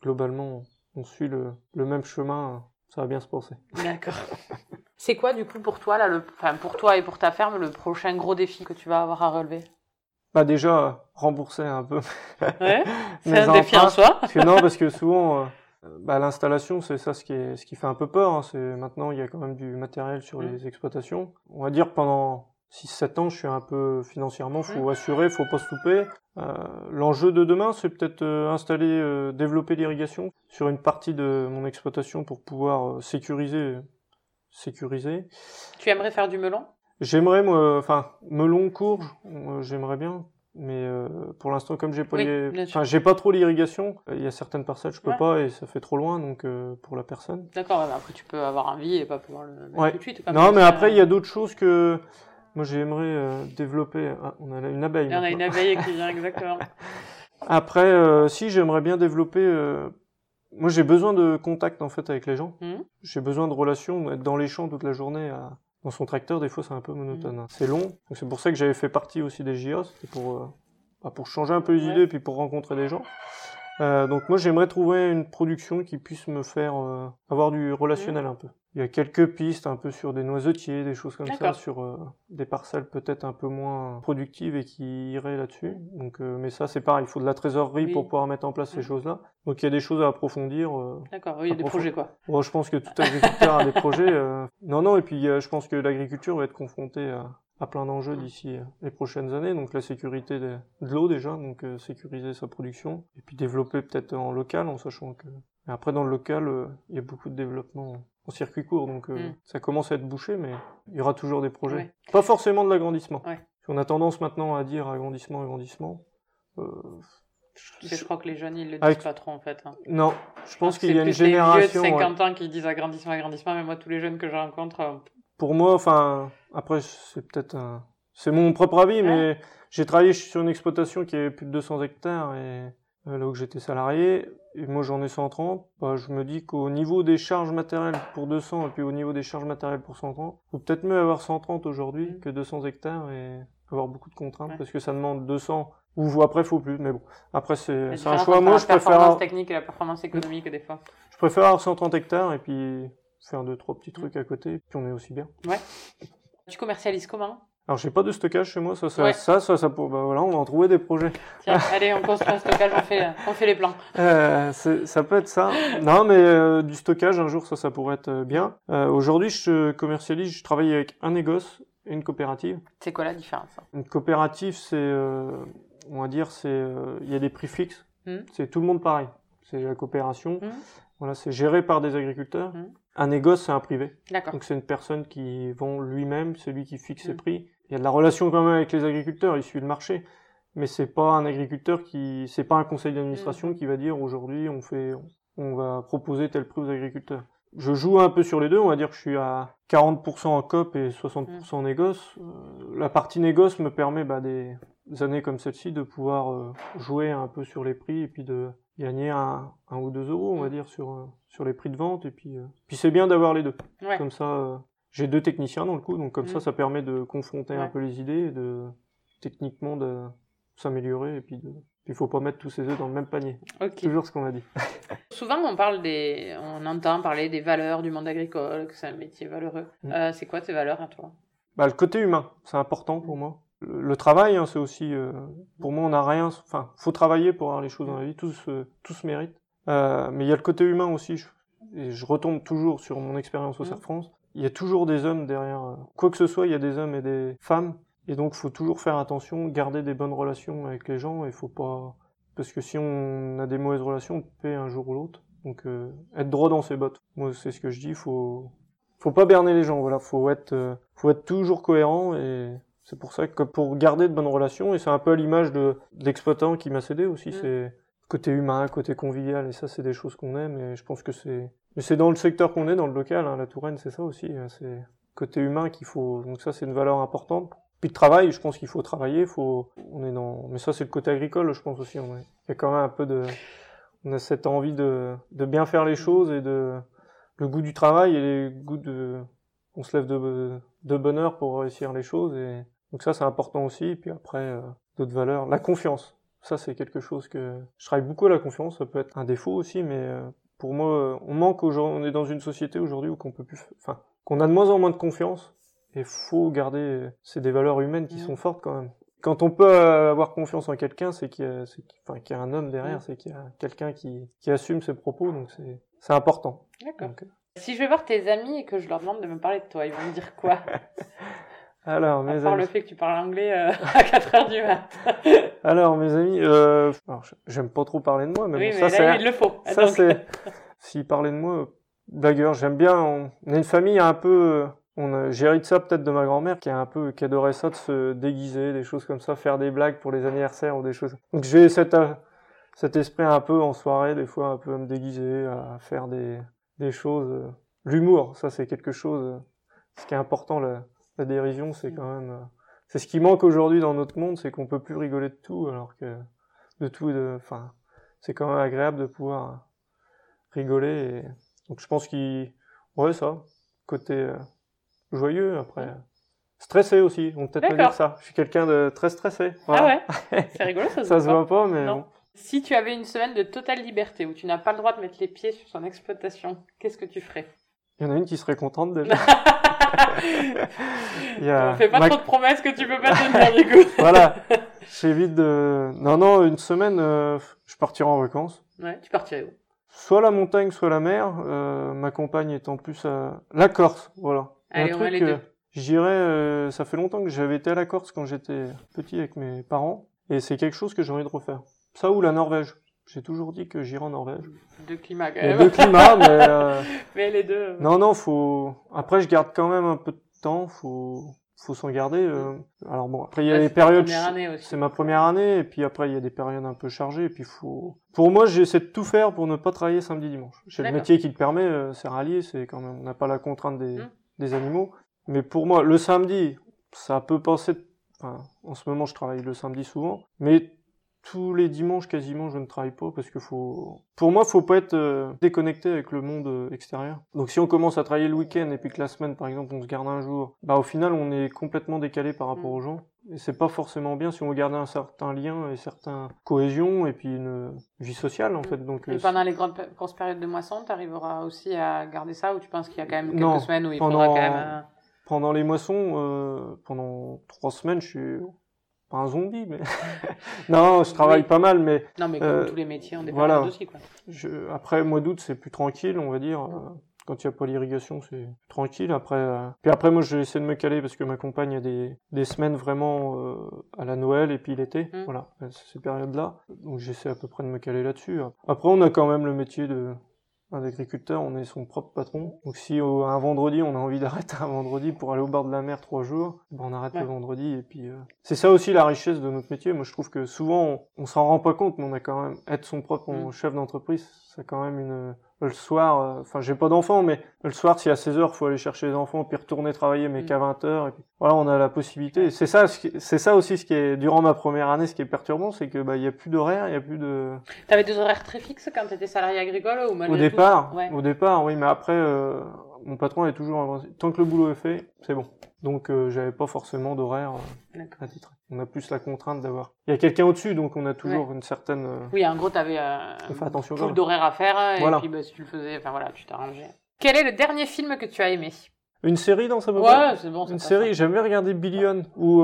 globalement, on suit le, le même chemin. Ça va bien se passer. D'accord. C'est quoi du coup pour toi là, le... enfin pour toi et pour ta ferme, le prochain gros défi que tu vas avoir à relever? Bah déjà, euh, rembourser un peu. Ouais. C'est un défi en soi. Parce que non, parce que souvent, euh, bah, l'installation, c'est ça ce qui, est, ce qui fait un peu peur. hein. C'est maintenant, il y a quand même du matériel sur Mm. les exploitations. On va dire pendant 6-7 ans, je suis un peu financièrement, faut Mm. assurer, faut pas se louper. Euh, L'enjeu de demain, c'est peut-être euh, installer, euh, développer l'irrigation sur une partie de mon exploitation pour pouvoir sécuriser, sécuriser. Tu aimerais faire du melon? J'aimerais, moi, enfin, melon, courge, euh, j'aimerais bien. Mais pour l'instant, comme j'ai pas, Oui, les- bien sûr. enfin, j'ai pas trop l'irrigation, il y a certaines parcelles je peux Ouais. pas et ça fait trop loin donc pour la personne. D'accord, après tu peux avoir envie et pas pouvoir le mettre Ouais. tout de suite. quand non, même. mais après il y a d'autres choses que moi j'aimerais euh, développer. Ah, on a une abeille. Il y en a une abeille qui vient exactement. Après, euh, si j'aimerais bien développer. euh, Moi, j'ai besoin de contact en fait avec les gens. Mhm. J'ai besoin de relations. Être dans les champs toute la journée à- dans son tracteur, des fois, c'est un peu monotone. Mhm. hein. C'est long. C'est pour ça que j'avais fait partie aussi des JO. C'était pour euh, bah, pour changer un peu les Ouais. idées, puis pour rencontrer des gens. Euh, donc moi, j'aimerais trouver une production qui puisse me faire euh, avoir du relationnel un peu. Il y a quelques pistes un peu sur des noisetiers, des choses comme ça, sur euh, des parcelles peut-être un peu moins productives et qui iraient là-dessus. Donc, euh, mais ça, c'est pareil, il faut de la trésorerie Oui. pour pouvoir mettre en place ces choses-là. Donc il y a des choses à approfondir. euh. D'accord, oui, il y a des projets quoi. Bon, je pense que tout agriculteur a des projets. euh. Non, non, et puis euh, je pense que l'agriculture va être confrontée à, à plein d'enjeux d'ici les prochaines années. Donc la sécurité de, de l'eau déjà, donc euh, sécuriser sa production, et puis développer peut-être en local, en sachant que. Et après dans le local, il y a beaucoup de développement en circuit court, donc euh, Mm. ça commence à être bouché, mais il y aura toujours des projets. Ouais. Pas forcément de l'agrandissement. Ouais. On a tendance maintenant à dire agrandissement, agrandissement. Euh, je crois que les jeunes ils le disent Avec- pas trop en fait. hein. Non, je pense qu'il y a une les génération. vieux de ouais. 50 ans qui disent agrandissement, agrandissement, mais moi tous les jeunes que je rencontre, euh, pour moi, enfin, après, c'est peut-être un... C'est mon propre avis, mais j'ai travaillé sur une exploitation qui avait plus de 200 hectares et là où j'étais salarié, et moi j'en ai 130, bah, je me dis qu'au niveau des charges matérielles pour 200 et puis au niveau des charges matérielles pour 130, faut peut-être mieux avoir 130 aujourd'hui Mhm. que 200 hectares et avoir beaucoup de contraintes Ouais. parce que ça demande 200 ou après faut plus, mais bon, après la c'est un choix. Moi la je préfère, performance technique et la performance économique des fois. je préfère avoir 130 hectares et puis faire deux trois petits Mhm. trucs à côté, puis on est aussi bien. Tu commercialises comment? Alors j'ai pas de stockage chez moi, ça, ça, Ouais. ça, ça, ça, pour- bah voilà, on va en trouver des projets. Tiens, allez, on construit un stockage, on fait, on fait les plans. Euh, ça peut être ça. Non, mais euh, du stockage, un jour, ça, ça pourrait être euh, bien. Euh, Aujourd'hui, je commercialise, je travaille avec un négoce et une coopérative. C'est quoi la différence hein? Une coopérative, c'est, on va dire, c'est, il y a des prix fixes. Mhm. C'est tout le monde pareil. C'est la coopération. Mhm. Voilà, c'est géré par des agriculteurs. Mhm. Un négoce, c'est un privé. D'accord. Donc c'est une personne qui vend lui-même, c'est lui qui fixe ses Mhm. prix. Il y a de la relation quand même avec les agriculteurs, il suit le marché. Mais c'est pas un agriculteur qui, c'est pas un conseil d'administration Mhm. qui va dire aujourd'hui on fait, on va proposer tel prix aux agriculteurs. Je joue un peu sur les deux, on va dire que je suis à 40% en COP et 60% en négoce. Euh, la partie négoce me permet bah, des, des années comme celle-ci de pouvoir euh, jouer un peu sur les prix et puis de gagner un, un ou deux euros, on va Mhm. dire, sur, euh, sur les prix de vente. Et puis, euh, puis c'est bien d'avoir les deux. Ouais. Comme ça, euh, j'ai deux techniciens dans le coup, donc comme ça, Mm. ça permet de confronter un peu les idées et de techniquement de s'améliorer et puis de. Il faut pas mettre tous ses œufs dans le même panier. Ok. Toujours ce qu'on a dit. Souvent, on parle des, on entend parler des valeurs du monde agricole, que c'est un métier valeureux. Mm. Euh, c'est quoi tes valeurs à toi? Bah, le côté humain, c'est important pour moi. Le, travail, hein, c'est aussi. euh, pour moi, on n'a rien. Enfin, faut travailler pour avoir les choses dans la vie. Tout se, tout se mérite. Euh, mais il y a le côté humain aussi. Je, et je retombe toujours sur mon expérience au Mm. CERF France. Il y a toujours des hommes derrière. euh, quoi que ce soit, il y a des hommes et des femmes. Et donc, faut toujours faire attention, garder des bonnes relations avec les gens. Et faut pas. Parce que si on a des mauvaises relations, on paie un jour ou l'autre. Donc, euh, être droit dans ses bottes. Moi, c'est ce que je dis. Faut. Faut pas berner les gens. Voilà. Faut être. euh, faut être toujours cohérent et. C'est pour ça que pour garder de bonnes relations, et c'est un peu à l'image de de l'exploitant qui m'a cédé aussi, Mm. c'est côté humain, côté convivial, et ça c'est des choses qu'on aime, et je pense que c'est... Mais c'est dans le secteur qu'on est, dans le local, hein, la Touraine, c'est ça aussi, hein, c'est côté humain qu'il faut... Donc ça c'est une valeur importante. Puis le travail, je pense qu'il faut travailler, faut... On est dans... Mais ça c'est le côté agricole, je pense aussi, on est... il y a quand même un peu de... On a cette envie de, de bien faire les choses, et de... Le goût du travail, et le goût de... On se lève de, de bonne heure pour réussir les choses, et... Donc ça, c'est important aussi. Et puis après, euh, d'autres valeurs. La confiance. Ça, c'est quelque chose que... Je travaille beaucoup à la confiance. Ça peut être un défaut aussi, mais euh, pour moi, euh, on manque aujourd'hui... On est dans une société aujourd'hui où qu'on peut plus... Enfin, qu'on a de moins en moins de confiance. Et faut garder... C'est des valeurs humaines qui Mhm. sont fortes quand même. Quand on peut avoir confiance en quelqu'un, c'est qu'il y, a... c'est qu'il- enfin, qu'il y a un homme derrière, Mhm. c'est qu'il y a quelqu'un qui... qui assume ses propos. Donc c'est, c'est important. D'accord. Donc, Si je vais voir tes amis et que je leur demande de me parler de toi, ils vont me dire quoi? Alors, À mes part amis... le fait que tu parles anglais euh, à 4h du mat. Alors, mes amis... Euh... alors, j'aime pas trop parler de moi, mais oui, bon, mais ça, là, c'est... il le faut. Ça, c'est. S'il parlait de moi, blagueur, j'aime bien. On... on est une famille un peu. On hérité ça peut-être de ma grand-mère qui a un peu, qui adorait ça de se déguiser, des choses comme ça, faire des blagues pour les anniversaires ou des choses. Donc j'ai cet, cet esprit un peu en soirée, des fois un peu à me déguiser, à faire des, des choses. L'humour, ça c'est quelque chose. euh, Ce qui est important, la, la dérision, c'est quand même. euh, C'est ce qui manque aujourd'hui dans notre monde, c'est qu'on peut plus rigoler de tout, alors que de tout, et de, enfin, c'est quand même agréable de pouvoir rigoler. Et... Donc je pense qu'il, ouais ça, côté euh, joyeux après, Mm. stressé aussi. On peut peut-être dire ça. Je suis quelqu'un de très stressé. Ah ouais C'est rigolo, ça se ça se voit pas. voit pas, mais Non. bon. Si tu avais une semaine de totale liberté où tu n'as pas le droit de mettre les pieds sur son exploitation, qu'est-ce que tu ferais? Il y en a une qui serait contente déjà. Il y a On fait pas ma- trop de promesses que tu peux pas tenir du coup. Voilà, j'évite de. Non non, une semaine, euh, je partirai en vacances. Ouais, tu partirais où? Soit la montagne, soit la mer. Euh, ma compagne étant plus à la Corse, voilà. Allez, un on truc, les deux. J'irais, euh, ça fait longtemps que j'avais été à la Corse quand j'étais petit avec mes parents, et c'est quelque chose que j'ai envie de refaire. Ça ou la Norvège. J'ai toujours dit que j'irais en Norvège. Deux climats quand même. deux climats, mais euh, Mais les deux. non, non, faut. Après, je garde quand même un peu de temps. Faut, faut s'en garder. euh. Alors bon, après il y a là, des c'est ta périodes. Première année aussi. C'est ma première année, et puis après il y a des périodes un peu chargées, et puis faut. Pour moi, j'essaie de tout faire pour ne pas travailler samedi dimanche. J'ai le métier qui le permet, euh, c'est rallié, c'est quand même, on n'a pas la contrainte des, Mm. des animaux. Mais pour moi, le samedi, ça peut passer. Enfin, en ce moment, je travaille le samedi souvent, mais tous les dimanches quasiment, je ne travaille pas parce que faut. Pour moi, faut pas être euh, déconnecté avec le monde euh, extérieur. Donc, si on commence à travailler le week-end et puis que la semaine, par exemple, on se garde un jour, bah au final, on est complètement décalé par rapport Mm. aux gens. Et c'est pas forcément bien si on veut garder un certain lien et certaine cohésion et puis une vie sociale en fait. Donc Et euh, pendant les grandes, grosses périodes de moisson, tu arriveras aussi à garder ça ou tu penses qu'il y a quand même quelques Non, semaines où il pendant- faudra quand même. pendant les moissons, euh, pendant trois semaines, je suis pas un zombie, mais non, je travaille Oui. pas mal, mais Non, mais comme Euh, tous les métiers, on dépend voilà. aussi, quoi. je, après mois d'août, c'est plus tranquille, on va dire. euh, Quand il n'y a pas l'irrigation, c'est tranquille. Après, euh, puis après, moi, je vais essayer de me caler parce que ma compagne a des, des semaines vraiment euh, à la Noël et puis l'été. Mm. Voilà, c'est ces périodes-là. Donc, j'essaie à peu près de me caler là-dessus. Après, on a quand même le métier de un agriculteur, on est son propre patron. Donc si au- un vendredi on a envie d'arrêter un vendredi pour aller au bord de la mer trois jours, ben on arrête Ouais. le vendredi et puis euh, c'est ça aussi la richesse de notre métier. Moi je trouve que souvent on, on s'en rend pas compte, mais on a quand même être son propre Mm. chef d'entreprise, c'est quand même une le soir, euh, enfin j'ai pas d'enfants, mais le soir si à 16 heures faut aller chercher les enfants puis retourner travailler mais Mm. qu'à 20 heures et puis voilà on a la possibilité. C'est ça, c'est ça aussi ce qui est durant ma première année, ce qui est perturbant, c'est que bah il y a plus d'horaire, il y a plus de T'avais des horaires très fixes quand t'étais salarié agricole ou au départ, Ouais. au départ, oui, mais après, euh, mon patron est toujours avancé. Tant que le boulot est fait, c'est bon. Donc, euh, j'avais pas forcément d'horaire euh, à titre. On a plus la contrainte d'avoir. Il y a quelqu'un au-dessus, donc on a toujours une certaine. euh, Oui, en gros, t'avais fait attention, un d'horaires à faire, et Voilà. puis bah, si tu le faisais, enfin voilà, tu t'arrangeais. Quel est le dernier film que tu as aimé? Une série dans sa Ouais, c'est bon. Une série, j'aime bien regarder Billion ou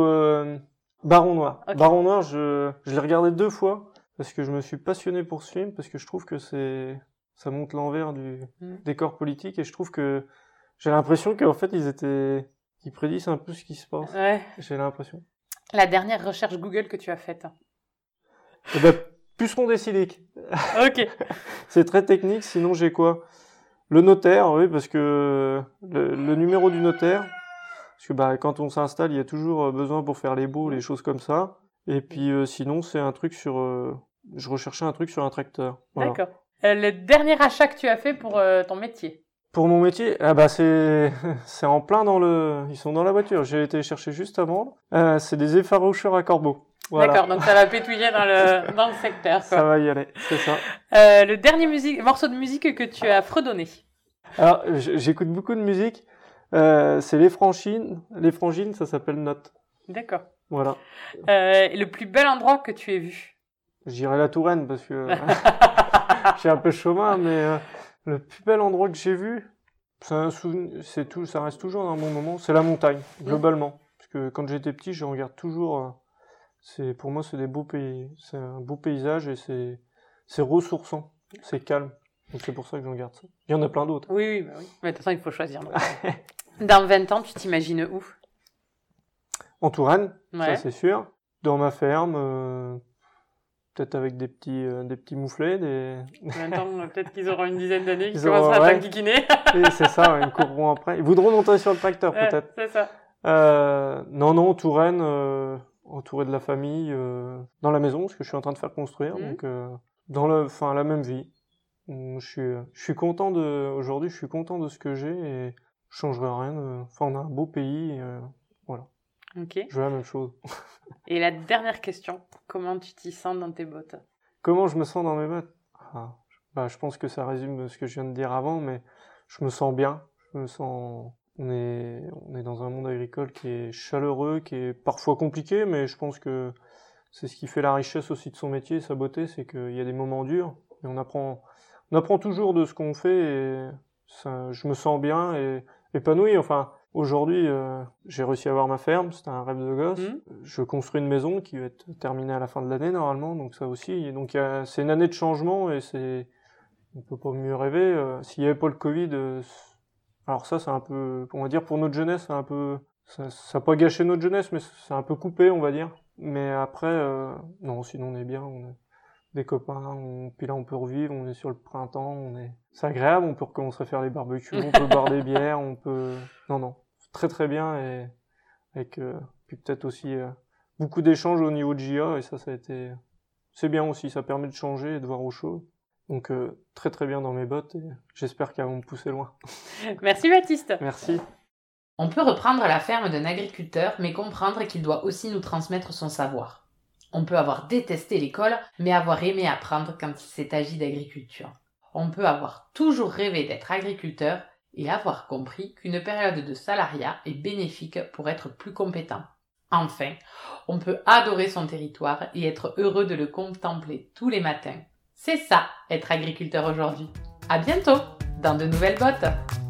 Baron Noir. Baron Noir, je, je l'ai regardé deux fois parce que je me suis passionné pour ce film, parce que je trouve que c'est ça montre l'envers du Mm. décor politique et je trouve que j'ai l'impression qu'en fait ils étaient ils prédisent un peu ce qui se passe. Ouais. J'ai l'impression. La dernière recherche Google que tu as faite. Eh ben, puceron des siliques. ok. C'est très technique, sinon j'ai quoi? Le notaire, oui, parce que le, le numéro du notaire, parce que bah, quand on s'installe, il y a toujours euh, besoin pour faire les baux, les choses comme ça. Et puis euh, sinon, c'est un truc sur... euh, je recherchais un truc sur un tracteur. Voilà. D'accord. Euh, le dernier achat que tu as fait pour euh, ton métier. Pour mon métier, ah bah c'est c'est en plein dans le... Ils sont dans la voiture, j'ai été chercher juste avant. Euh, c'est des effaroucheurs à corbeau. Voilà. D'accord, donc ça va pétouiller dans le, dans le secteur. Ça va y aller, c'est ça. Euh, le dernier musique, morceau de musique que tu as fredonné. Alors, j'écoute beaucoup de musique. Euh, c'est les franchines. Les frangines, ça s'appelle Note. D'accord. Voilà. Euh, le plus bel endroit que tu aies vu. Je dirais la Touraine parce que je suis un peu chauvin, mais euh, le plus bel endroit que j'ai vu, c'est tout, ça reste toujours un bon moment. C'est la montagne, globalement. Parce que quand j'étais petit, je regarde toujours. euh, c'est pour moi, c'est des beaux pays, c'est un beau paysage et c'est c'est ressourçant, c'est calme. Donc c'est pour ça que j'en garde ça. Il y en a plein d'autres. Oui, oui, bah oui. Mais de toute façon, il faut choisir. Dans 20 ans, tu t'imagines où? En Touraine, ça c'est sûr. Dans ma ferme, euh, peut-être avec des petits, euh, des petits mouflets, des... En même temps, euh, peut-être qu'ils auront une dizaine d'années, qu'ils commenceront à ouais. t'enquiquiner. Et c'est ça, ils courront après. Ils voudront monter sur le tracteur Ouais, peut-être. c'est ça. Euh, non, non, Touraine, euh, entouré de la famille, euh, dans la maison, parce que je suis en train de faire construire, Mhm. donc euh, dans le, enfin la même vie. Je suis, je suis content de, aujourd'hui, je suis content de ce que j'ai et je changerai rien. Enfin, on a un beau pays, et, euh, Ok. je veux la même chose. Et la dernière question, comment tu t'y sens dans tes bottes? Comment je me sens dans mes bottes? Ah, bah, Je pense que ça résume ce que je viens de dire avant, mais je me sens bien. Je me sens. On est, on est dans un monde agricole qui est chaleureux, qui est parfois compliqué, mais je pense que c'est ce qui fait la richesse aussi de son métier, sa beauté, c'est qu'il y a des moments durs, et on apprend, on apprend toujours de ce qu'on fait, et ça, je me sens bien et épanoui. Enfin, aujourd'hui, euh, j'ai réussi à avoir ma ferme, c'était un rêve de gosse. Mhm. Je construis une maison qui va être terminée à la fin de l'année normalement, donc ça aussi. Et donc c'est une année de changement et c'est, on peut pas mieux rêver. Euh, S'il y avait pas le Covid, euh, alors ça c'est un peu, on va dire pour notre jeunesse, c'est un peu, ça, ça a pas gâché notre jeunesse, mais c'est un peu coupé, on va dire. Mais après, non, sinon on est bien, on est des copains, on, puis là on peut revivre, on est sur le printemps, on est, c'est agréable, on peut recommencer à faire les barbecues, on peut boire des bières, on peut, non non, très très bien et avec euh, puis peut-être aussi euh, beaucoup d'échanges au niveau de JA et ça ça a été c'est bien aussi ça permet de changer et de voir aux choses donc euh, très très bien dans mes bottes et j'espère qu'elles vont me pousser loin Merci Baptiste. merci On peut reprendre la ferme d'un agriculteur, mais comprendre qu'il doit aussi nous transmettre son savoir. On peut avoir détesté l'école, mais avoir aimé apprendre quand il s'est agi d'agriculture. On peut avoir toujours rêvé d'être agriculteur et avoir compris qu'une période de salariat est bénéfique pour être plus compétent. Enfin, on peut adorer son territoire et être heureux de le contempler tous les matins. C'est ça, être agriculteur aujourd'hui. À bientôt, dans de nouvelles bottes!